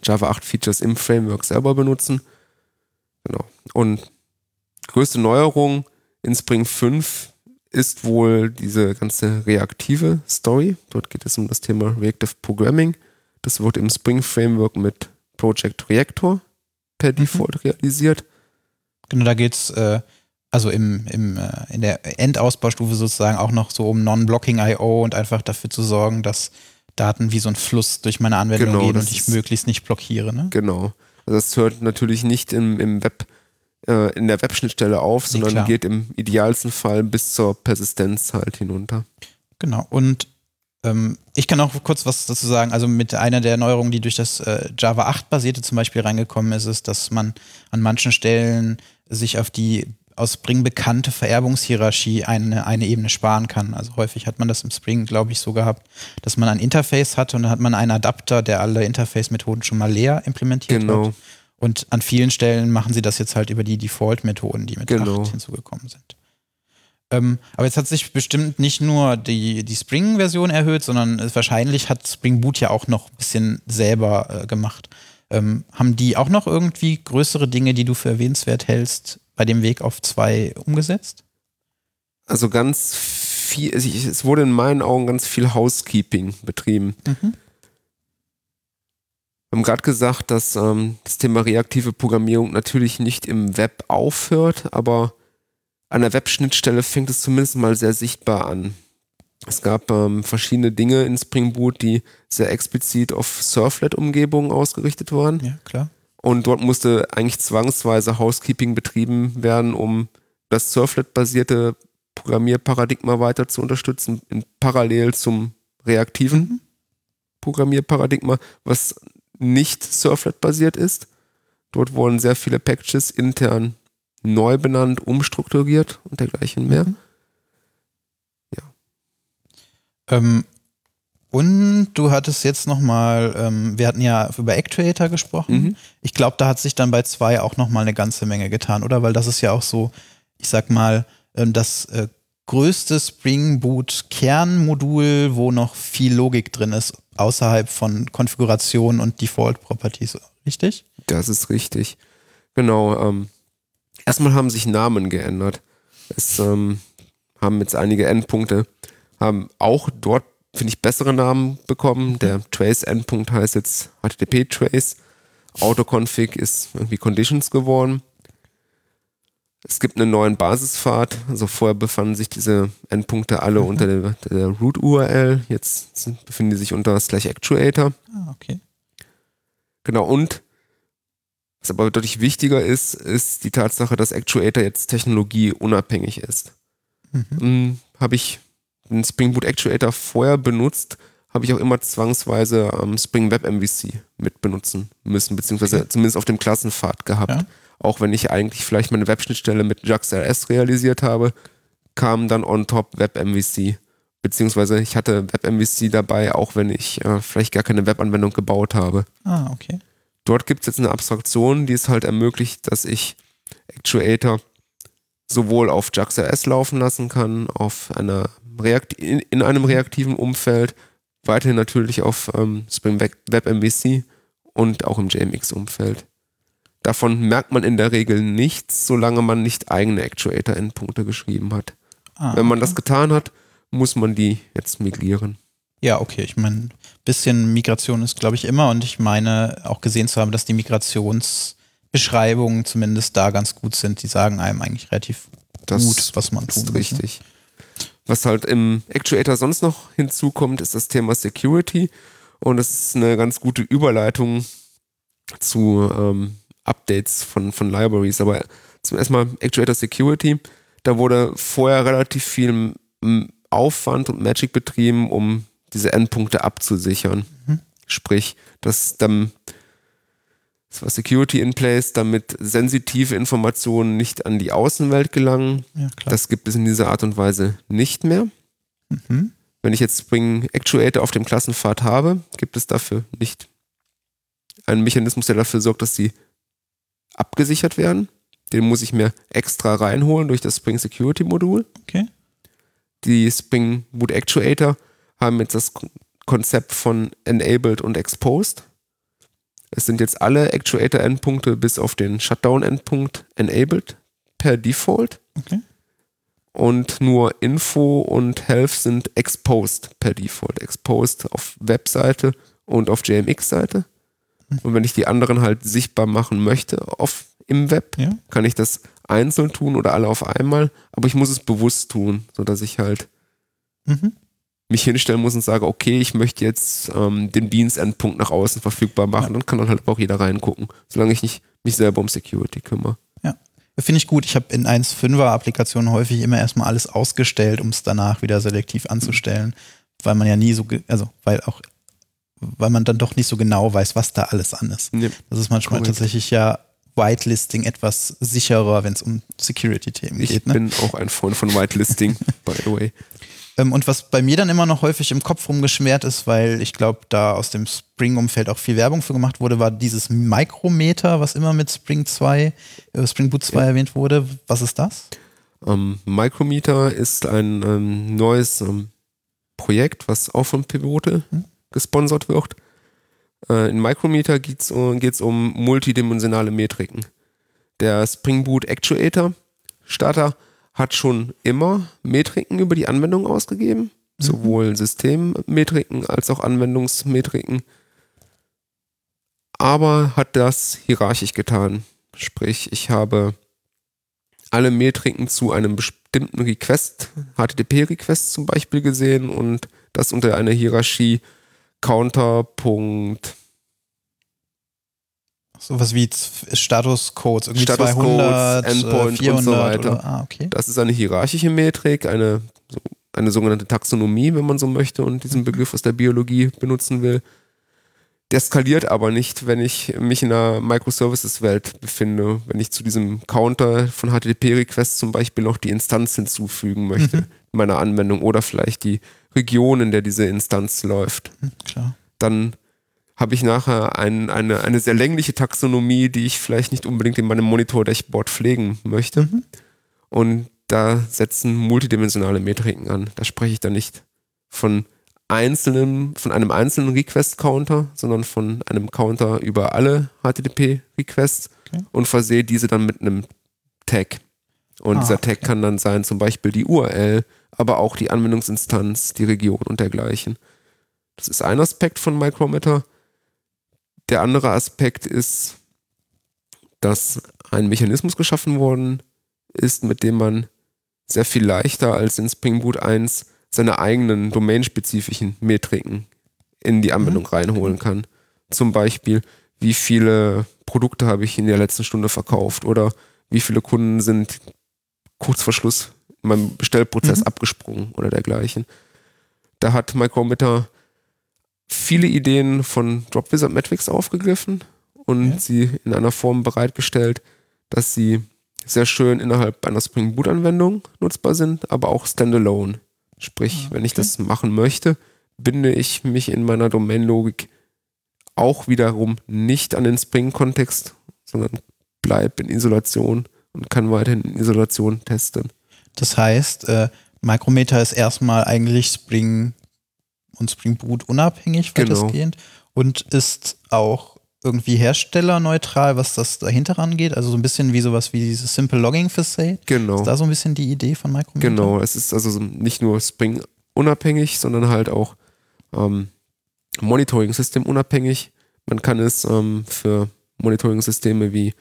Java 8 Features im Framework selber benutzen. Genau. Und größte Neuerung in Spring 5 ist wohl diese ganze reaktive Story. Dort geht es um das Thema Reactive Programming. Das wird im Spring Framework mit Project Reactor per Default realisiert. Genau, da geht's äh, also im, im, äh, in der Endausbaustufe sozusagen auch noch so um Non-Blocking I.O. und einfach dafür zu sorgen, dass Daten wie so ein Fluss durch meine Anwendung Genau, gehen und ich möglichst nicht blockiere. Ne? Genau. Also das hört natürlich nicht im, im Web, äh, in der Webschnittstelle auf, Nee, sondern klar. geht im idealsten Fall bis zur Persistenz halt hinunter. Genau. Und ich kann auch kurz was dazu sagen. Also mit einer der Neuerungen, die durch das äh, Java 8 basierte zum Beispiel reingekommen ist, ist, dass man an manchen Stellen sich auf die aus Spring bekannte Vererbungshierarchie eine, eine Ebene sparen kann. Also häufig hat man das im Spring, glaube ich, so gehabt, dass man ein Interface hat und dann hat man einen Adapter, der alle Interface-Methoden schon mal leer implementiert Genau. hat. Und an vielen Stellen machen sie das jetzt halt über die Default-Methoden, die mit Genau. 8 hinzugekommen sind. Ähm, aber jetzt hat sich bestimmt nicht nur die, die Spring-Version erhöht, sondern wahrscheinlich hat Spring Boot ja auch noch ein bisschen selber äh, gemacht. Ähm, haben die auch noch irgendwie größere Dinge, die du für erwähnenswert hältst, bei dem Weg auf zwei umgesetzt? Also ganz viel, es es wurde in meinen Augen ganz viel Housekeeping betrieben. Mhm. Wir haben gerade gesagt, dass ähm, das Thema reaktive Programmierung natürlich nicht im Web aufhört, aber an der Webschnittstelle fängt es zumindest mal sehr sichtbar an. Es gab ähm, verschiedene Dinge in Spring Boot, die sehr explizit auf Surflet-Umgebungen ausgerichtet waren. Ja, klar. Und dort musste eigentlich zwangsweise Housekeeping betrieben werden, um das Surflet-basierte Programmierparadigma weiter zu unterstützen, in parallel zum reaktiven Mhm. Programmierparadigma, was nicht Surflet-basiert ist. Dort wurden sehr viele Packages intern neu benannt, umstrukturiert und dergleichen mehr. Mhm. Ähm, und du hattest jetzt nochmal, ähm, wir hatten ja über Actuator gesprochen. Mhm. Ich glaube, da hat sich dann bei zwei auch nochmal eine ganze Menge getan, oder? Weil das ist ja auch so, ich sag mal, ähm, das äh, größte Spring Boot Kernmodul, wo noch viel Logik drin ist, außerhalb von Konfiguration und Default Properties, richtig? Das ist richtig. Genau. Ähm, erstmal haben sich Namen geändert. Es ähm, haben jetzt einige Endpunkte, haben auch dort, finde ich, bessere Namen bekommen. Der Trace-Endpunkt heißt jetzt HTTP-Trace. Autoconfig ist irgendwie Conditions geworden. Es gibt einen neuen Basispfad. Also vorher befanden sich diese Endpunkte alle unter der, der Root-URL. Jetzt befinden die sich unter slash actuator. Ah, okay. Genau, und was aber deutlich wichtiger ist, ist die Tatsache, dass Actuator jetzt technologieunabhängig ist. Mhm. Hm, habe ich den Spring Boot Actuator vorher benutzt, habe ich auch immer zwangsweise ähm, Spring Web MVC mit benutzen müssen, beziehungsweise Okay. zumindest auf dem Klassenpfad gehabt. Ja. Auch wenn ich eigentlich vielleicht meine Webschnittstelle mit JAX-RS realisiert habe, kam dann on top Web MVC. Beziehungsweise ich hatte Web MVC dabei, auch wenn ich äh, vielleicht gar keine Webanwendung gebaut habe. Ah, okay. Dort gibt es jetzt eine Abstraktion, die es halt ermöglicht, dass ich Actuator sowohl auf JAX-RS laufen lassen kann, auf einer Reakt in, in einem reaktiven Umfeld, weiterhin natürlich auf ähm, Spring Web MVC und auch im JMX-Umfeld. Davon merkt man in der Regel nichts, solange man nicht eigene Actuator-Endpunkte geschrieben hat. Ah, Wenn man okay. das getan hat, muss man die jetzt migrieren. Ja, okay. Ich meine, bisschen Migration ist, glaube ich, immer und ich meine auch gesehen zu haben, dass die Migrationsbeschreibungen zumindest da ganz gut sind. Die sagen einem eigentlich relativ Das gut, was man tun muss. ne? richtig. Was halt im Actuator sonst noch hinzukommt, ist das Thema Security. Und es ist eine ganz gute Überleitung zu ähm, Updates von, von Libraries. Aber zum ersten Mal Actuator Security, da wurde vorher relativ viel Aufwand und Magic betrieben, um diese Endpunkte abzusichern. Mhm. Sprich, dass dann das war Security in place, damit sensitive Informationen nicht an die Außenwelt gelangen. Ja, das gibt es in dieser Art und Weise nicht mehr. Mhm. Wenn ich jetzt Spring Actuator auf dem Klassenpfad habe, gibt es dafür nicht einen Mechanismus, der dafür sorgt, dass sie abgesichert werden. Den muss ich mir extra reinholen durch das Spring Security Modul. Okay. Die Spring Boot Actuator haben jetzt das Konzept von Enabled und Exposed. Es sind jetzt alle Actuator-Endpunkte bis auf den Shutdown-Endpunkt enabled per Default. Okay. Und nur Info und Health sind exposed per Default. Exposed auf Webseite und auf JMX-Seite. Mhm. Und wenn ich die anderen halt sichtbar machen möchte auf, im Web, ja. kann ich das einzeln tun oder alle auf einmal. Aber ich muss es bewusst tun, sodass ich halt mhm mich hinstellen muss und sage, okay, ich möchte jetzt ähm, den Dienstendpunkt nach außen verfügbar machen, ja. dann kann dann halt auch jeder reingucken, solange ich nicht mich selber um Security kümmere. Ja, finde ich gut. Ich habe in 1.5er Applikationen häufig immer erstmal alles ausgestellt, um es danach wieder selektiv anzustellen, weil man ja nie so, also weil auch, weil man dann doch nicht so genau weiß, was da alles an ist. Ja. Das ist manchmal Correct. tatsächlich ja Whitelisting etwas sicherer, wenn es um Security-Themen geht. Ich ne? bin auch ein Freund von Whitelisting, by the way. Ähm, und was bei mir dann immer noch häufig im Kopf rumgeschwert ist, weil ich glaube, da aus dem Spring-Umfeld auch viel Werbung für gemacht wurde, war dieses Micrometer, was immer mit Spring 2, äh, Spring Boot 2 ja. erwähnt wurde. Was ist das? Ähm, Micrometer ist ein ähm, neues ähm, Projekt, was auch von Pivote hm? gesponsert wird. Äh, in Micrometer geht es uh, um multidimensionale Metriken. Der Spring Boot Actuator Starter hat schon immer Metriken über die Anwendung ausgegeben, mhm. sowohl Systemmetriken als auch Anwendungsmetriken, aber hat das hierarchisch getan. Sprich, ich habe alle Metriken zu einem bestimmten Request, HTTP-Request zum Beispiel gesehen und das unter einer Hierarchie Counterpunkt Sowas wie Statuscodes, irgendwie Status 200, Endpoint 400 und so weiter. Oder, ah, okay. Das ist eine hierarchische Metrik, eine, eine sogenannte Taxonomie, wenn man so möchte und diesen Begriff aus der Biologie benutzen will. Der skaliert aber nicht, wenn ich mich in einer Microservices-Welt befinde, wenn ich zu diesem Counter von HTTP-Requests zum Beispiel noch die Instanz hinzufügen möchte mhm. in meiner Anwendung oder vielleicht die Region, in der diese Instanz läuft. Mhm, klar. Dann habe ich nachher ein, eine, eine sehr längliche Taxonomie, die ich vielleicht nicht unbedingt in meinem Monitor-Dashboard pflegen möchte. Mhm. Und da setzen multidimensionale Metriken an. Da spreche ich dann nicht von einzelnen, von einem einzelnen Request-Counter, sondern von einem Counter über alle HTTP-Requests okay. und versehe diese dann mit einem Tag. Und ah, dieser Tag okay. kann dann sein, zum Beispiel die URL, aber auch die Anwendungsinstanz, die Region und dergleichen. Das ist ein Aspekt von Micrometer. Der andere Aspekt ist, dass ein Mechanismus geschaffen worden ist, mit dem man sehr viel leichter als in Spring Boot 1 seine eigenen domainspezifischen Metriken in die Anwendung mhm. reinholen kann. Zum Beispiel, wie viele Produkte habe ich in der letzten Stunde verkauft oder wie viele Kunden sind kurz vor Schluss in meinem Bestellprozess mhm. abgesprungen oder dergleichen. Da hat Micrometer viele Ideen von Drop Wizard Metrics aufgegriffen und ja. sie in einer Form bereitgestellt, dass sie sehr schön innerhalb einer Spring Boot Anwendung nutzbar sind, aber auch standalone. Sprich, okay. Ah, wenn ich das machen möchte, binde ich mich in meiner Domain-Logik auch wiederum nicht an den Spring-Kontext, sondern bleibe in Isolation und kann weiterhin in Isolation testen. Das heißt, äh, Micrometer ist erstmal eigentlich Spring und Spring Boot unabhängig weitestgehend genau. und ist auch irgendwie herstellerneutral, was das dahinter rangeht. Also so ein bisschen wie sowas wie dieses Simple Logging Facade. Genau. Ist da so ein bisschen die Idee von Micrometer? Genau, es ist also nicht nur Spring unabhängig, sondern halt auch ähm, Monitoring-System unabhängig. Man kann es ähm, für Monitoring-Systeme wie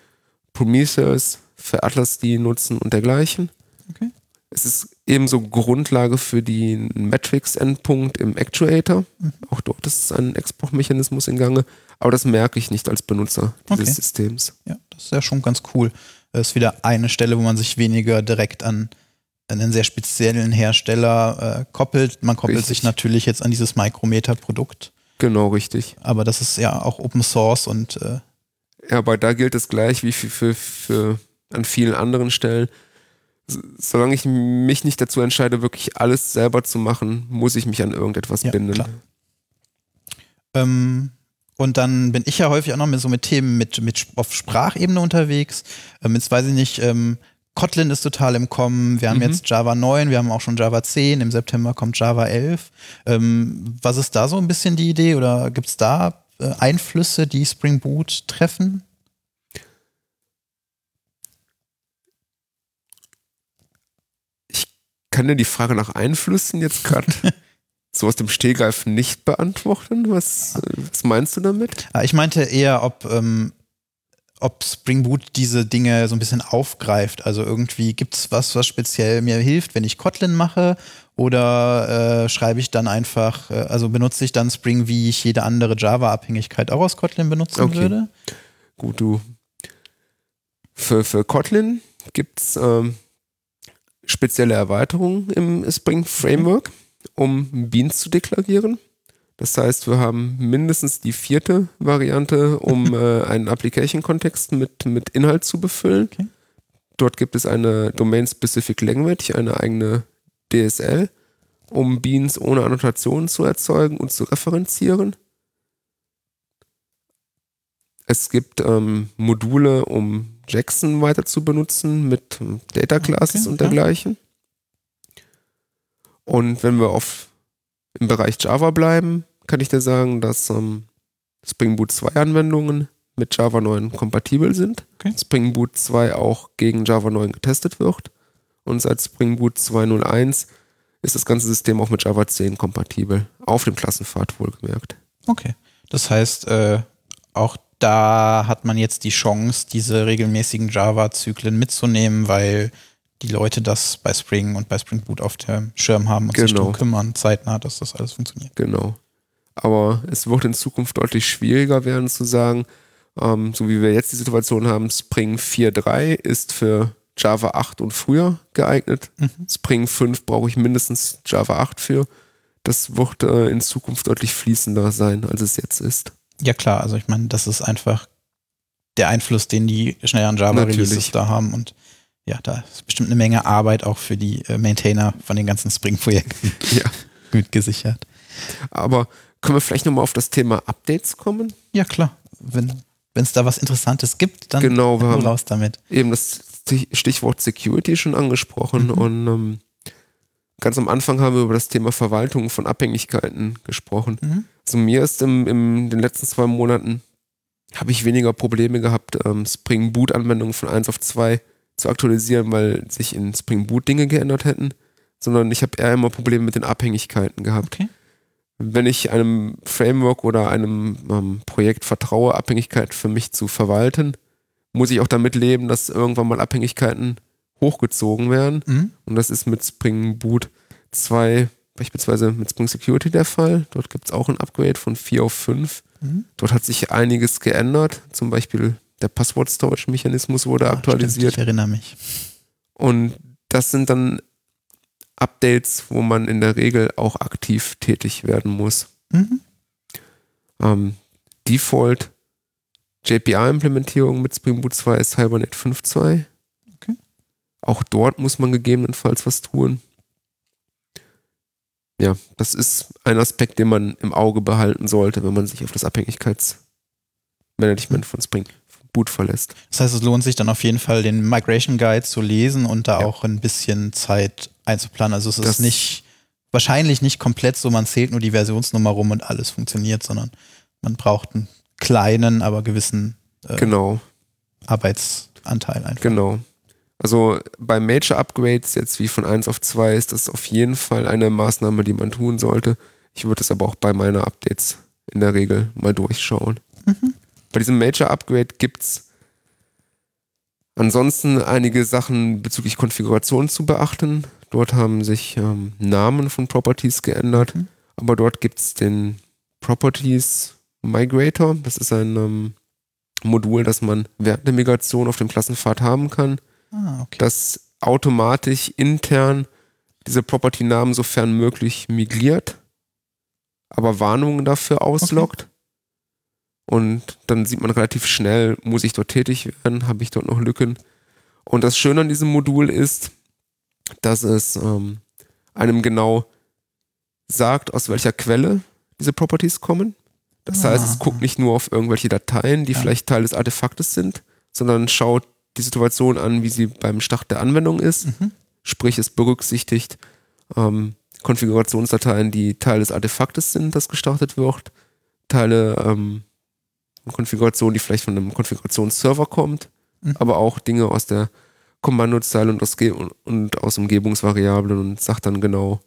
Prometheus, für Atlas die nutzen und dergleichen. Okay. Es ist ebenso Grundlage für den Matrix-Endpunkt im Actuator. Mhm. Auch dort ist ein Exportmechanismus in Gange. Aber das merke ich nicht als Benutzer dieses okay. Systems. Ja, das ist ja schon ganz cool. Das ist wieder eine Stelle, wo man sich weniger direkt an einen sehr speziellen Hersteller äh, koppelt. Man koppelt Richtig. sich natürlich jetzt an dieses Micrometer-Produkt. Genau, richtig. Aber das ist ja auch Open Source und äh, Ja, aber da gilt es gleich wie für, für, für an vielen anderen Stellen. Solange ich mich nicht dazu entscheide, wirklich alles selber zu machen, muss ich mich an irgendetwas Ja, binden. Ähm, und dann bin ich ja häufig auch noch mit so mit Themen mit, mit auf Sprachebene unterwegs. Ähm, jetzt weiß ich nicht, ähm, Kotlin ist total im Kommen. Wir haben Mhm. jetzt Java 9, wir haben auch schon Java 10, im September kommt Java 11. Ähm, was ist da so ein bisschen die Idee oder gibt es da äh, Einflüsse, die Spring Boot treffen? Kann dir die Frage nach Einflüssen jetzt gerade so aus dem Stehgreif nicht beantworten? Was, was meinst du damit? Ah, Ich meinte eher, ob, ähm, ob Spring Boot diese Dinge so ein bisschen aufgreift. Also irgendwie gibt es was, was speziell mir hilft, wenn ich Kotlin mache? Oder äh, schreibe ich dann einfach, äh, also benutze ich dann Spring, wie ich jede andere Java-Abhängigkeit auch aus Kotlin benutzen Okay. würde? Gut, du. Für, für Kotlin gibt es ähm, spezielle Erweiterungen im Spring Framework, um Beans zu deklarieren. Das heißt, wir haben mindestens die vierte Variante, um äh, einen Application-Kontext mit, mit Inhalt zu befüllen. Okay. Dort gibt es eine Domain-Specific Language, eine eigene DSL, um Beans ohne Annotationen zu erzeugen und zu referenzieren. Es gibt ähm, Module, um Jackson weiter zu benutzen mit Data Classes Okay, und ja. dergleichen. Und wenn wir auf im Bereich Java bleiben, kann ich dir sagen, dass ähm, Spring Boot 2 Anwendungen mit Java 9 kompatibel sind. Okay. Spring Boot 2 auch gegen Java 9 getestet wird. Und seit Spring Boot 2.0.1 ist das ganze System auch mit Java 10 kompatibel. Auf dem Klassenpfad wohlgemerkt. Okay. Das heißt, äh, auch da hat man jetzt die Chance, diese regelmäßigen Java-Zyklen mitzunehmen, weil die Leute das bei Spring und bei Spring Boot auf dem Schirm haben und sich Genau. darum kümmern, zeitnah, dass das alles funktioniert. Genau. Aber es wird in Zukunft deutlich schwieriger werden zu sagen, ähm, so wie wir jetzt die Situation haben, Spring 4.3 ist für Java 8 und früher geeignet. Mhm. Spring 5 brauche ich mindestens Java 8 für. Das wird äh, in Zukunft deutlich fließender sein, als es jetzt ist. Ja klar, also ich meine, das ist einfach der Einfluss, den die schnelleren Java-Releases da haben und ja, da ist bestimmt eine Menge Arbeit auch für die äh, Maintainer von den ganzen Spring-Projekten Ja. gut gesichert. Aber können wir vielleicht nochmal auf das Thema Updates kommen? Ja klar, wenn es da was Interessantes gibt, dann Genau, wir raus damit. eben das Stichwort Security schon angesprochen Mhm. und ähm, ganz am Anfang haben wir über das Thema Verwaltung von Abhängigkeiten gesprochen. Mhm. Also mir ist im, im den letzten zwei Monaten habe ich weniger Probleme gehabt, ähm, Spring Boot Anwendungen von 1 auf 2 zu aktualisieren, weil sich in Spring Boot Dinge geändert hätten, sondern ich habe eher immer Probleme mit den Abhängigkeiten gehabt. Okay. Wenn ich einem Framework oder einem ähm, Projekt vertraue, Abhängigkeit für mich zu verwalten, muss ich auch damit leben, dass irgendwann mal Abhängigkeiten hochgezogen werden. Mhm. Und das ist mit Spring Boot 2, beispielsweise mit Spring Security der Fall. Dort gibt es auch ein Upgrade von 4 auf 5. Mhm. Dort hat sich einiges geändert. Zum Beispiel der Passwort-Storage-Mechanismus wurde Ah, aktualisiert. Stimmt, ich erinnere mich. Und das sind dann Updates, wo man in der Regel auch aktiv tätig werden muss. Mhm. Ähm, Default JPA-Implementierung mit Spring Boot 2 ist Hibernate 5.2. Auch dort muss man gegebenenfalls was tun. Ja, das ist ein Aspekt, den man im Auge behalten sollte, wenn man sich auf das Abhängigkeitsmanagement von Spring Boot verlässt. Das heißt, es lohnt sich dann auf jeden Fall, den Migration Guide zu lesen und da Ja. auch ein bisschen Zeit einzuplanen. Also es Das- ist nicht, wahrscheinlich nicht komplett so, man zählt nur die Versionsnummer rum und alles funktioniert, sondern man braucht einen kleinen, aber gewissen äh, Genau. Arbeitsanteil einfach. Genau. Also bei Major Upgrades, jetzt wie von 1 auf 2, ist das auf jeden Fall eine Maßnahme, die man tun sollte. Ich würde es aber auch bei meiner Updates in der Regel mal durchschauen. Bei diesem Major Upgrade gibt es ansonsten einige Sachen bezüglich Konfiguration zu beachten. Dort haben sich ähm, Namen von Properties geändert, Mhm. aber dort gibt es den Properties Migrator. Das ist ein ähm, Modul, das man während der Migration auf dem Klassenpfad haben kann, Ah, okay. das automatisch intern diese Property-Namen sofern möglich migriert, aber Warnungen dafür ausloggt. Und dann sieht man relativ schnell, muss ich dort tätig werden, habe ich dort noch Lücken. Und das Schöne an diesem Modul ist, dass es ähm, einem genau sagt, aus welcher Quelle diese Properties kommen. Das heißt, es Ah. guckt nicht nur auf irgendwelche Dateien, die Ja. vielleicht Teil des Artefaktes sind, sondern schaut die Situation an, wie sie beim Start der Anwendung ist. Mhm. Sprich, es berücksichtigt ähm, Konfigurationsdateien, die Teil des Artefaktes sind, das gestartet wird, Teile ähm, Konfiguration, die vielleicht von einem Konfigurationsserver kommt, Mhm. aber auch Dinge aus der Kommandozeile und aus, Ge und, und aus Umgebungsvariablen und sagt dann genau,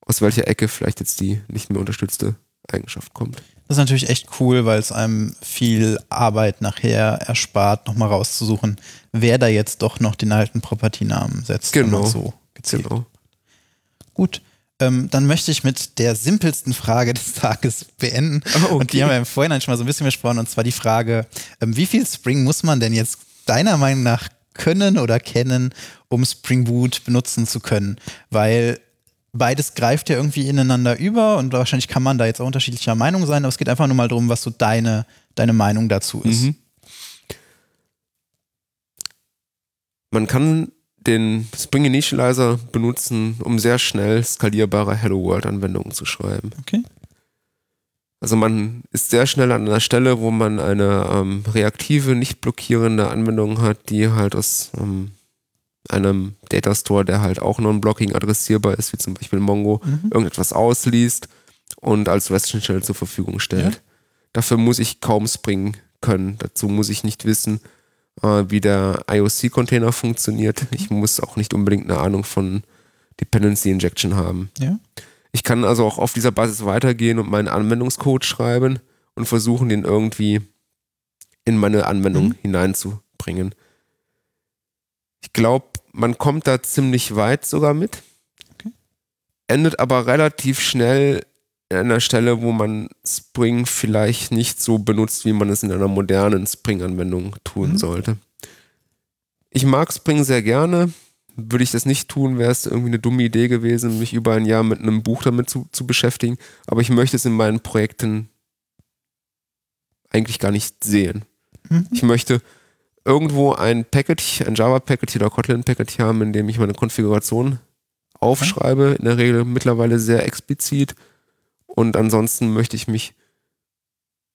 aus welcher Ecke vielleicht jetzt die nicht mehr unterstützte Eigenschaft kommt. Das ist natürlich echt cool, weil es einem viel Arbeit nachher erspart, nochmal rauszusuchen, wer da jetzt doch noch den alten Property-Namen setzt. Genau. So gezielt. Genau. Gut. Ähm, dann möchte ich mit der simpelsten Frage des Tages beenden. Ah, okay. Und die haben wir im Vorhinein schon mal so ein bisschen besprochen. Und zwar die Frage, ähm, wie viel Spring muss man denn jetzt deiner Meinung nach können oder kennen, um Spring Boot benutzen zu können? Weil beides greift ja irgendwie ineinander über und wahrscheinlich kann man da jetzt auch unterschiedlicher Meinung sein, aber es geht einfach nur mal darum, was so deine, deine Meinung dazu ist. Mhm. Man kann den Spring Initializer benutzen, um sehr schnell skalierbare Hello World Anwendungen zu schreiben. Okay. Also man ist sehr schnell an einer Stelle, wo man eine ähm, reaktive, nicht blockierende Anwendung hat, die halt aus ähm, einem Data Store, der halt auch non-blocking adressierbar ist, wie zum Beispiel Mongo, Mhm. irgendetwas ausliest und als REST Shell zur Verfügung stellt. Ja. Dafür muss ich kaum Spring können. Dazu muss ich nicht wissen, äh, wie der IOC-Container funktioniert. Ich muss auch nicht unbedingt eine Ahnung von Dependency Injection haben. Ja. Ich kann also auch auf dieser Basis weitergehen und meinen Anwendungscode schreiben und versuchen, den irgendwie in meine Anwendung Mhm. hineinzubringen. Ich glaube, man kommt da ziemlich weit sogar mit. Okay. Endet aber relativ schnell an einer Stelle, wo man Spring vielleicht nicht so benutzt, wie man es in einer modernen Spring-Anwendung tun Mhm. sollte. Ich mag Spring sehr gerne. Würde ich das nicht tun, wäre es irgendwie eine dumme Idee gewesen, mich über ein Jahr mit einem Buch damit zu, zu beschäftigen. Aber ich möchte es in meinen Projekten eigentlich gar nicht sehen. Mhm. Ich möchte irgendwo ein Package, ein Java-Package oder Kotlin-Package haben, in dem ich meine Konfiguration aufschreibe, in der Regel mittlerweile sehr explizit. Und ansonsten möchte ich mich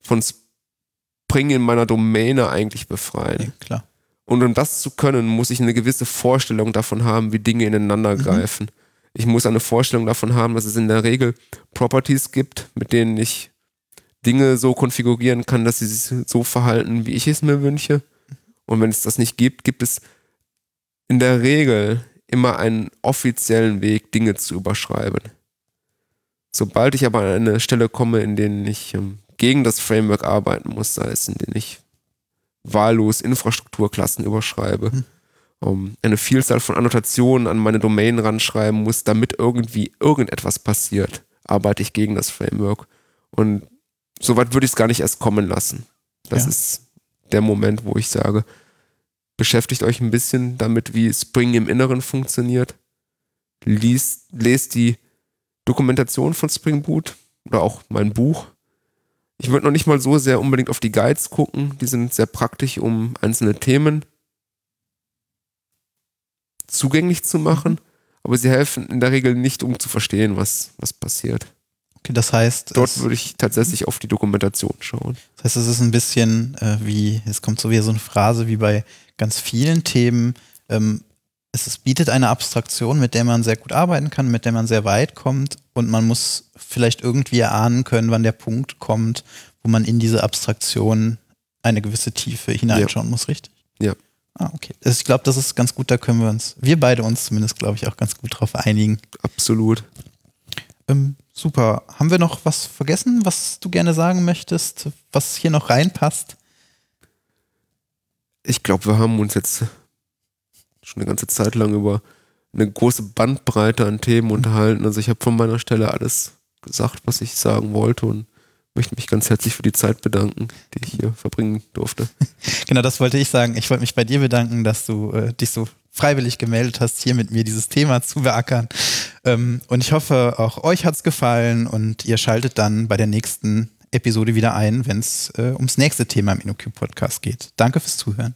von Spring in meiner Domäne eigentlich befreien. Ja, klar. Und um das zu können, muss ich eine gewisse Vorstellung davon haben, wie Dinge ineinander Mhm. greifen. Ich muss eine Vorstellung davon haben, dass es in der Regel Properties gibt, mit denen ich Dinge so konfigurieren kann, dass sie sich so verhalten, wie ich es mir wünsche. Und wenn es das nicht gibt, gibt es in der Regel immer einen offiziellen Weg, Dinge zu überschreiben. Sobald ich aber an eine Stelle komme, in denen ich ähm, gegen das Framework arbeiten muss, sei es in denen ich wahllos Infrastrukturklassen überschreibe, Hm. um, eine Vielzahl von Annotationen an meine Domain ranschreiben muss, damit irgendwie irgendetwas passiert, arbeite ich gegen das Framework. Und soweit würde ich es gar nicht erst kommen lassen. Das Ja. ist der Moment, wo ich sage, beschäftigt euch ein bisschen damit, wie Spring im Inneren funktioniert. Liest, lest die Dokumentation von Spring Boot oder auch mein Buch. Ich würde noch nicht mal so sehr unbedingt auf die Guides gucken. Die sind sehr praktisch, um einzelne Themen zugänglich zu machen. Aber sie helfen in der Regel nicht, um zu verstehen, was, was passiert. Okay, das heißt, Dort würde ich tatsächlich auf die Dokumentation schauen. das heißt, es ist ein bisschen äh, wie, es kommt so wieder so eine Phrase wie bei ganz vielen Themen. Ähm, es, es bietet eine Abstraktion, mit der man sehr gut arbeiten kann, mit der man sehr weit kommt und man muss vielleicht irgendwie erahnen können, wann der Punkt kommt, wo man in diese Abstraktion eine gewisse Tiefe hineinschauen muss, richtig? Ja. Ah, okay. Also ich glaube, das ist ganz gut, da können wir uns, wir beide uns zumindest, glaube ich, auch ganz gut drauf einigen. Absolut. Ähm, super. Haben wir noch was vergessen, was du gerne sagen möchtest, was hier noch reinpasst? Ich glaube, wir haben uns jetzt schon eine ganze Zeit lang über eine große Bandbreite an Themen unterhalten. Also ich habe von meiner Stelle alles gesagt, was ich sagen wollte und möchte mich ganz herzlich für die Zeit bedanken, die ich hier verbringen durfte. Genau, das wollte ich sagen. Ich wollte mich bei dir bedanken, dass du äh, dich so freiwillig gemeldet hast, hier mit mir dieses Thema zu beackern. Ähm, und ich hoffe, auch euch hat's gefallen und ihr schaltet dann bei der nächsten Episode wieder ein, wenn es äh, ums nächste Thema im InnoQ-Podcast geht. Danke fürs Zuhören.